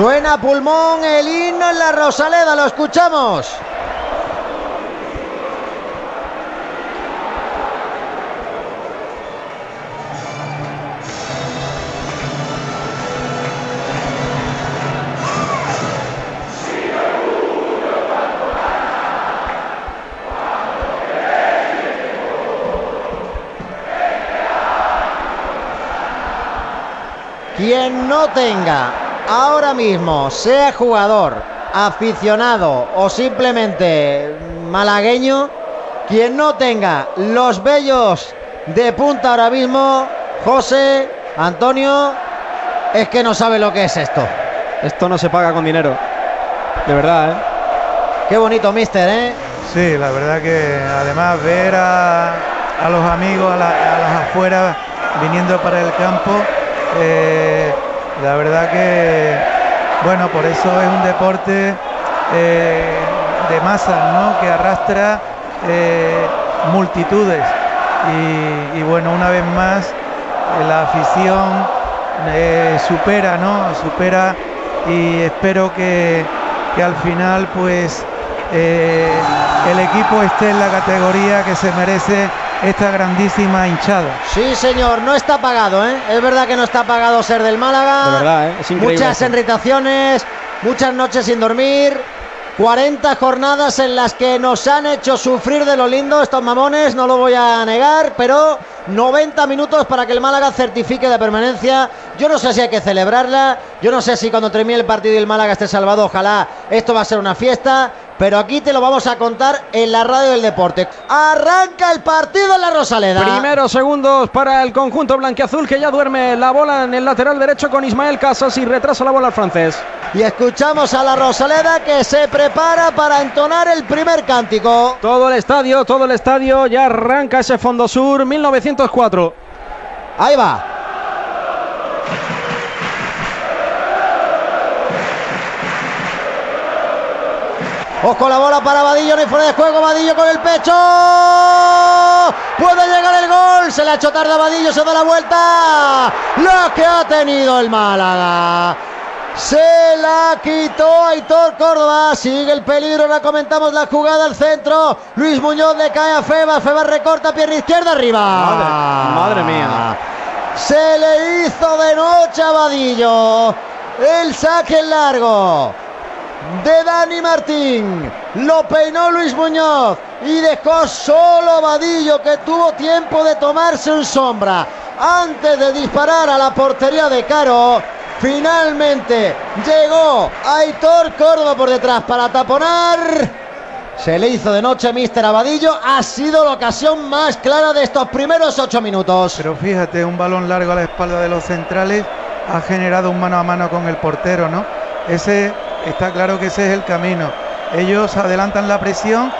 Suena pulmón el himno en la Rosaleda, lo escuchamos. Quien no tenga ahora mismo, sea jugador, aficionado o simplemente malagueño, quien no tenga los bellos de punta ahora mismo, José, Antonio, es que no sabe lo que es esto. Esto no se paga con dinero. De verdad, ¿eh? Qué bonito, mister, ¿eh? Sí, la verdad que además ver a, a los amigos, a, la- a las afueras viniendo para el campo, eh, la verdad que, bueno, por eso es un deporte eh, de masas, ¿no? Que arrastra eh, multitudes. Y, bueno, una vez más, la afición eh, supera, ¿no? Supera y espero que, que al final, pues, el equipo esté en la categoría que se merece esta grandísima hinchada. Sí, señor, no está pagado, ¿eh? Es verdad que no está pagado ser del Málaga. De verdad, ¿eh? Es increíble Muchas esto. irritaciones, muchas noches sin dormir. 40 jornadas en las que nos han hecho sufrir de lo lindo estos mamones, no lo voy a negar, pero 90 minutos para que el Málaga certifique la permanencia. Yo no sé si hay que celebrarla, yo no sé si cuando termine el partido y el Málaga esté salvado, ojalá esto va a ser una fiesta, pero aquí te lo vamos a contar en la radio del deporte. Arranca el partido en la Rosaleda. Primeros segundos para el conjunto blanquiazul que ya duerme la bola en el lateral derecho con Ismael Casas y retrasa la bola al francés. Y escuchamos a la Rosaleda que se prepara para entonar el primer cántico. Todo el estadio, todo el estadio, ya arranca ese Fondo Sur 1904. Ahí va. Ojo la bola para Vadillo, no hay fuera de juego, Vadillo con el pecho. Puede llegar el gol, se le ha hecho tarde a Vadillo, se da la vuelta. Lo que ha tenido el Málaga. Se la quitó Aitor Córdoba. Sigue el peligro. Ahora comentamos la jugada al centro. Luis Muñoz le cae a Febas. Febas recorta pierna izquierda arriba. Madre- madre mía. Se le hizo de noche a Vadillo. El saque en largo de Dani Martín. Lo peinó Luis Muñoz y dejó solo Vadillo que tuvo tiempo de tomarse un sombra antes de disparar a la portería de Caro. Finalmente llegó Aitor Córdoba por detrás para taponar. Se le hizo de noche Mister Abadillo. Ha sido la ocasión más clara de estos primeros ocho minutos. Pero fíjate, un balón largo a la espalda de los centrales ha generado un mano a mano con el portero, ¿no? Ese está claro que ese es el camino. Ellos adelantan la presión,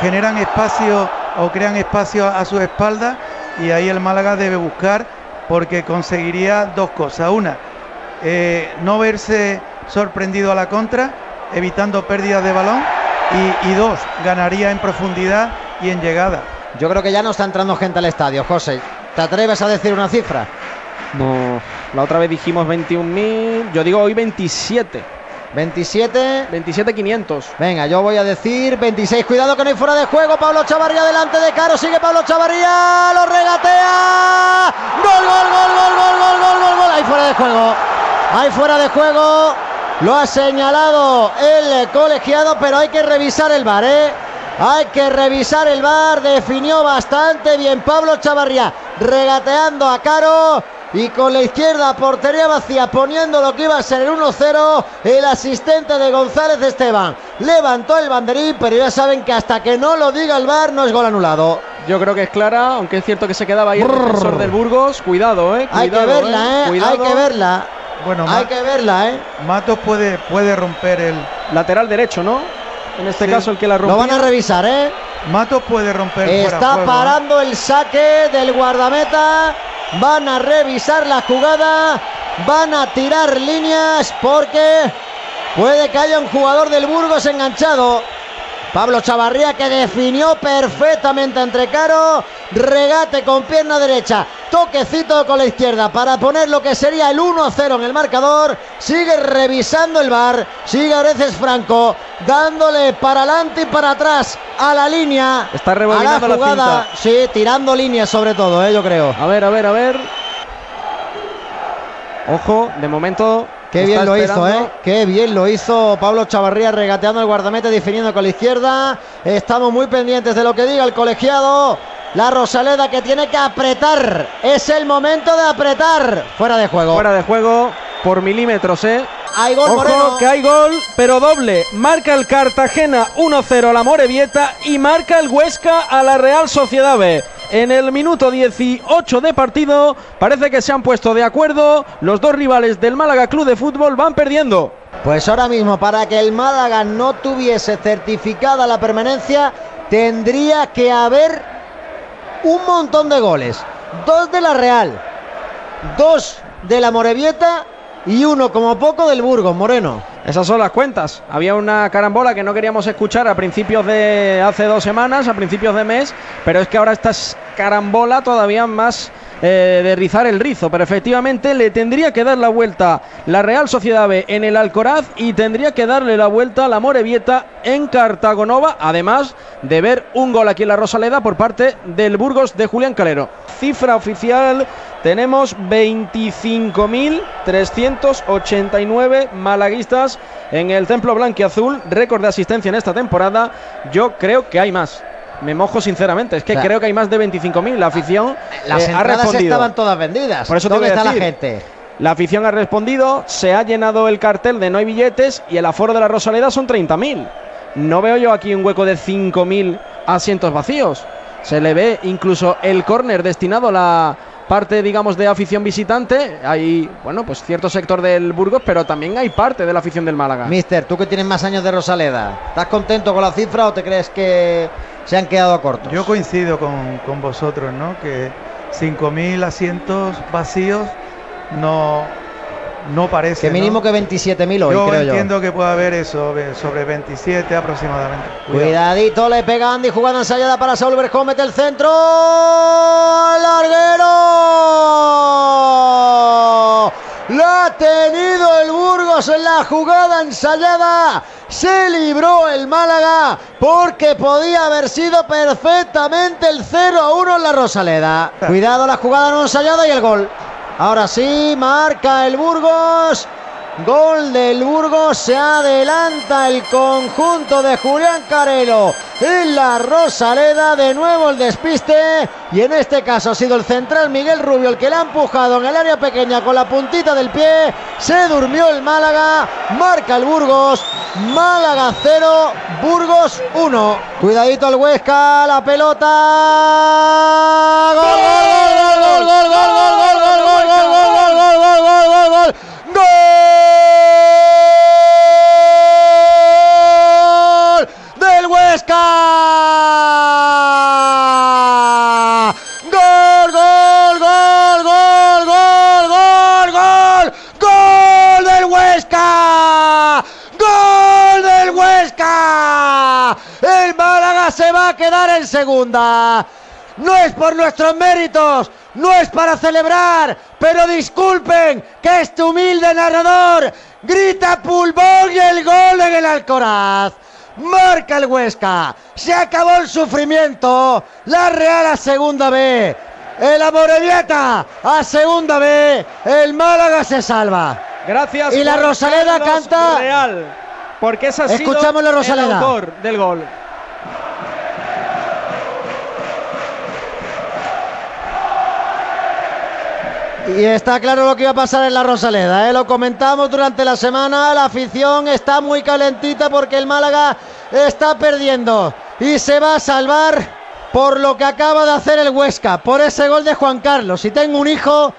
generan espacio o crean espacio a su espalda y ahí el Málaga debe buscar porque conseguiría dos cosas. Una, eh, no verse sorprendido a la contra, evitando pérdidas de balón. Y, y dos, ganaría en profundidad y en llegada. Yo creo que ya no está entrando gente al estadio, José. ¿Te atreves a decir una cifra? No, la otra vez dijimos 21.000, yo digo hoy 27, 27. 27.500. Venga, yo voy a decir 26. Cuidado que no hay fuera de juego. Pablo Chavarría delante de Caro. Sigue Pablo Chavarría. Lo regatea. Gol, gol, gol, gol, gol, gol, gol, gol, gol. Hay fuera de juego. Hay fuera de juego. Lo ha señalado el colegiado, pero hay que revisar el bar, ¿eh? Hay que revisar el bar. Definió bastante bien Pablo Chavarría. Regateando a Caro. Y con la izquierda portería vacía, poniendo lo que iba a ser el 1-0, el asistente de González Esteban levantó el banderín, pero ya saben que hasta que no lo diga el VAR no es gol anulado. Yo creo que es clara, aunque es cierto que se quedaba ahí el defensor del Burgos. Cuidado, eh. Hay que verla, ¿eh? Cuidado. Hay que verla. Bueno, Hay Ma- que verla, ¿eh? Matos puede, puede romper el. Lateral derecho, ¿no? En este Sí. caso el que la Lo rompió. van a revisar, ¿eh? Matos puede romper fuera Está juego, ¿eh? parando el saque del guardameta. Van a revisar la jugada. Van a tirar líneas porque puede que haya un jugador del Burgos enganchado. Pablo Chavarría que definió perfectamente entre Caro. Regate con pierna derecha. Toquecito con la izquierda para poner lo que sería el 1-0 en el marcador. Sigue revisando el bar. Sigue Oreces Franco dándole para adelante y para atrás a la línea. Está a la rebobinando la jugada. cinta. sí, tirando líneas sobre todo, eh, yo creo. A ver, a ver, a ver. Ojo, de momento. Qué bien lo hizo. ¿eh? Qué bien lo hizo Pablo Chavarría regateando el guardameta, definiendo con la izquierda. Estamos muy pendientes de lo que diga el colegiado. La Rosaleda que tiene que apretar. Es el momento de apretar. Fuera de juego. Fuera de juego por milímetros, ¿eh? Hay gol, Ojo, Moreno. que hay gol, pero doble. Marca el Cartagena 1-0 a la Morevieta y marca el Huesca a la Real Sociedad B. En el minuto 18 de partido parece que se han puesto de acuerdo. Los dos rivales del Málaga Club de Fútbol van perdiendo. Pues ahora mismo, para que el Málaga no tuviese certificada la permanencia, tendría que haber un montón de goles. Dos de la Real, dos de la Morevieta y uno como poco del Burgos, Moreno. Esas son las cuentas. Había una carambola que no queríamos escuchar a principios de hace dos semanas, a principios de mes, pero es que ahora esta es carambola todavía más eh, de rizar el rizo. Pero efectivamente le tendría que dar la vuelta la Real Sociedad B en el Alcoraz y tendría que darle la vuelta a la Morevieta en Cartagonova, además de ver un gol aquí en la Rosaleda por parte del Burgos de Julián Calero. Cifra oficial tenemos 25.389 malaguistas en el Templo Blanquiazul. Récord de asistencia en esta temporada. Yo creo que hay más. Me mojo sinceramente. Es que O sea, creo que hay más de 25.000. La afición Las eh, ha entradas respondido. estaban todas vendidas. Por eso te ¿Dónde voy a está la gente? La afición ha respondido, se ha llenado el cartel de no hay billetes y el aforo de la Rosaleda son 30.000. No veo yo aquí un hueco de 5.000 asientos vacíos. Se le ve incluso el córner destinado a la parte, digamos, de afición visitante. Hay, bueno, pues cierto sector del Burgos, pero también hay parte de la afición del Málaga. Mister, tú que tienes más años de Rosaleda, ¿estás contento con la cifra o te crees que se han quedado cortos? Yo coincido con, con vosotros, ¿no? Que 5.000 asientos vacíos no, no parece. que mínimo ¿no? que 27.000 hoy, yo creo entiendo que puede haber eso, sobre 27 aproximadamente. Cuidado. Cuidadito, le pega Andy, jugada ensayada para Saúl Berjón, mete el centro. ¡Larguero! La ha tenido en la jugada ensayada. Se libró el Málaga porque podía haber sido perfectamente el 0 a 1 en la Rosaleda. Cuidado la jugada no ensayada y el gol. Ahora sí, marca el Burgos. Gol del Burgos, se adelanta el conjunto de Julián Carelo en la Rosaleda, de nuevo el despiste y en este caso ha sido el central Miguel Rubio el que la ha empujado en el área pequeña con la puntita del pie, se durmió el Málaga, marca el Burgos, Málaga 0, Burgos 1. Cuidadito al Huesca, la pelota. gol, gol, gol, gol. gol, gol! Málaga se va a quedar en segunda. No es por nuestros méritos, no es para celebrar, pero disculpen que este humilde narrador grita pulmón y el gol en el Alcoraz. Marca el Huesca, se acabó el sufrimiento, la Real a segunda B, el Amorebieta a segunda B, el Málaga se salva. Gracias. Y la Rosaleda Carlos canta- Real. Porque esa Escuchamos la Rosaleda. el autor del gol. Y está claro lo que iba a pasar en la Rosaleda, ¿eh? lo comentamos durante la semana, la afición está muy calentita porque el Málaga está perdiendo y se va a salvar por lo que acaba de hacer el Huesca, por ese gol de Juan Carlos. Si tengo un hijo,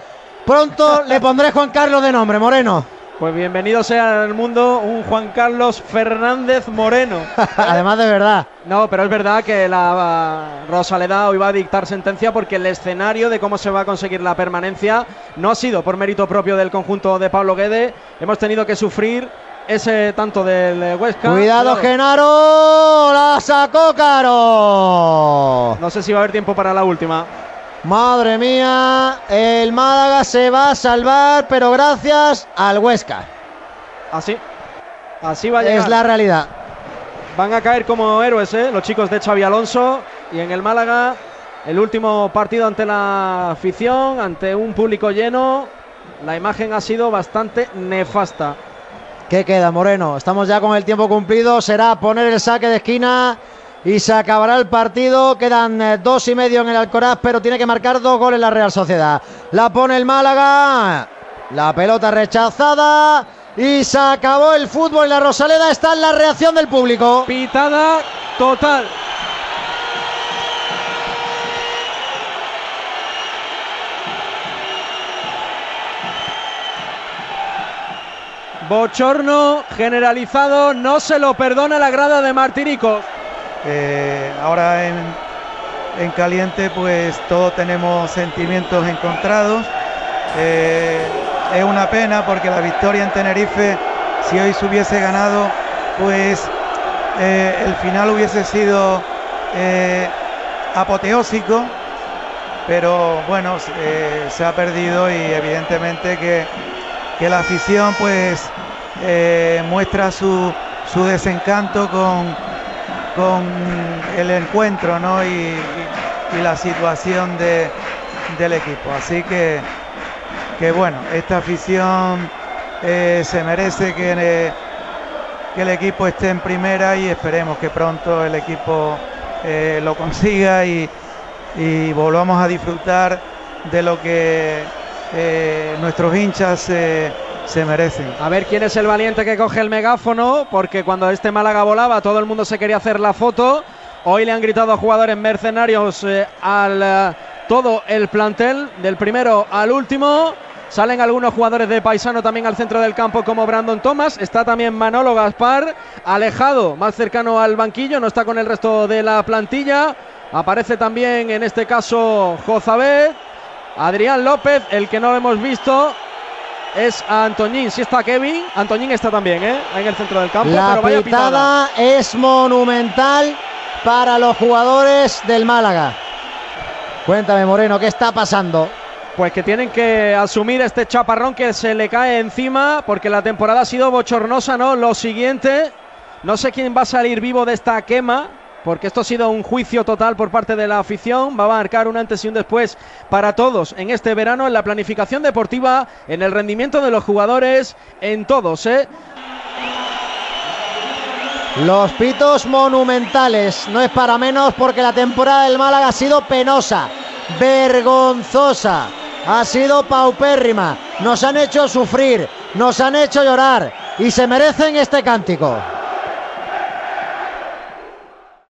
pronto le pondré Juan Carlos de nombre, Moreno. Pues bienvenido sea al mundo un Juan Carlos Fernández Moreno. Además de verdad. No, pero es verdad que la uh, Rosaleda hoy va a dictar sentencia porque el escenario de cómo se va a conseguir la permanencia no ha sido por mérito propio del conjunto de Pablo Guede. Hemos tenido que sufrir ese tanto del Huesca. Cuidado, Genaro. La sacó Caro. No sé si va a haber tiempo para la última. Madre mía, el Málaga se va a salvar, pero gracias al Huesca. Así. Así va a llegar. Es la realidad. Van a caer como héroes, ¿eh? los chicos de Xavi Alonso. Y en el Málaga, el último partido ante la afición, ante un público lleno. La imagen ha sido bastante nefasta. ¿Qué queda, Moreno? Estamos ya con el tiempo cumplido. Será poner el saque de esquina y se acabará el partido. Quedan eh, dos y medio en el Alcoraz, pero tiene que marcar dos goles la Real Sociedad. La pone el Málaga. La pelota rechazada. Y se acabó el fútbol. La Rosaleda está en la reacción del público. Pitada total. Bochorno generalizado, no se lo perdona la grada de Martirico. Eh, ahora en, en, caliente pues todos tenemos sentimientos encontrados. Eh, es una pena porque la victoria en Tenerife, si hoy se hubiese ganado, pues eh, el final hubiese sido apoteósico, pero bueno, se ha perdido y evidentemente que, que la afición pues muestra su, su desencanto con, con, el encuentro ¿no? y, la situación de, del equipo. Así que que bueno, esta afición eh, se merece que, el equipo esté en primera y esperemos que pronto el equipo eh, lo consiga y, y, volvamos a disfrutar de lo que eh, nuestros hinchas se merecen. A ver quién es el valiente que coge el megáfono, porque cuando este Málaga volaba todo el mundo se quería hacer la foto. Hoy le han gritado a jugadores mercenarios al todo el plantel, del primero al último. Salen algunos jugadores de paisano también al centro del campo como Brandon Thomas. Está también Manolo Gaspar, alejado, más cercano al banquillo, no está con el resto de la plantilla. Aparece también en este caso Jozabet, Adrián López, el que no hemos visto es Antoñín. Si está Kevin, Antoñín está también ¿eh? en el centro del campo. La pero vaya pitada, pitada es monumental para los jugadores del Málaga. Cuéntame, Moreno, ¿qué está pasando? Pues que tienen que asumir este chaparrón que se le cae encima porque la temporada ha sido bochornosa, ¿no? Lo siguiente, no sé quién va a salir vivo de esta quema, porque esto ha sido un juicio total por parte de la afición, va a marcar un antes y un después para todos en este verano, en la planificación deportiva, en el rendimiento de los jugadores, en todos, ¿eh? Los pitos monumentales, no es para menos porque la temporada del Málaga ha sido penosa, vergonzosa, ha sido paupérrima, nos han hecho sufrir, nos han hecho llorar y se merecen este cántico.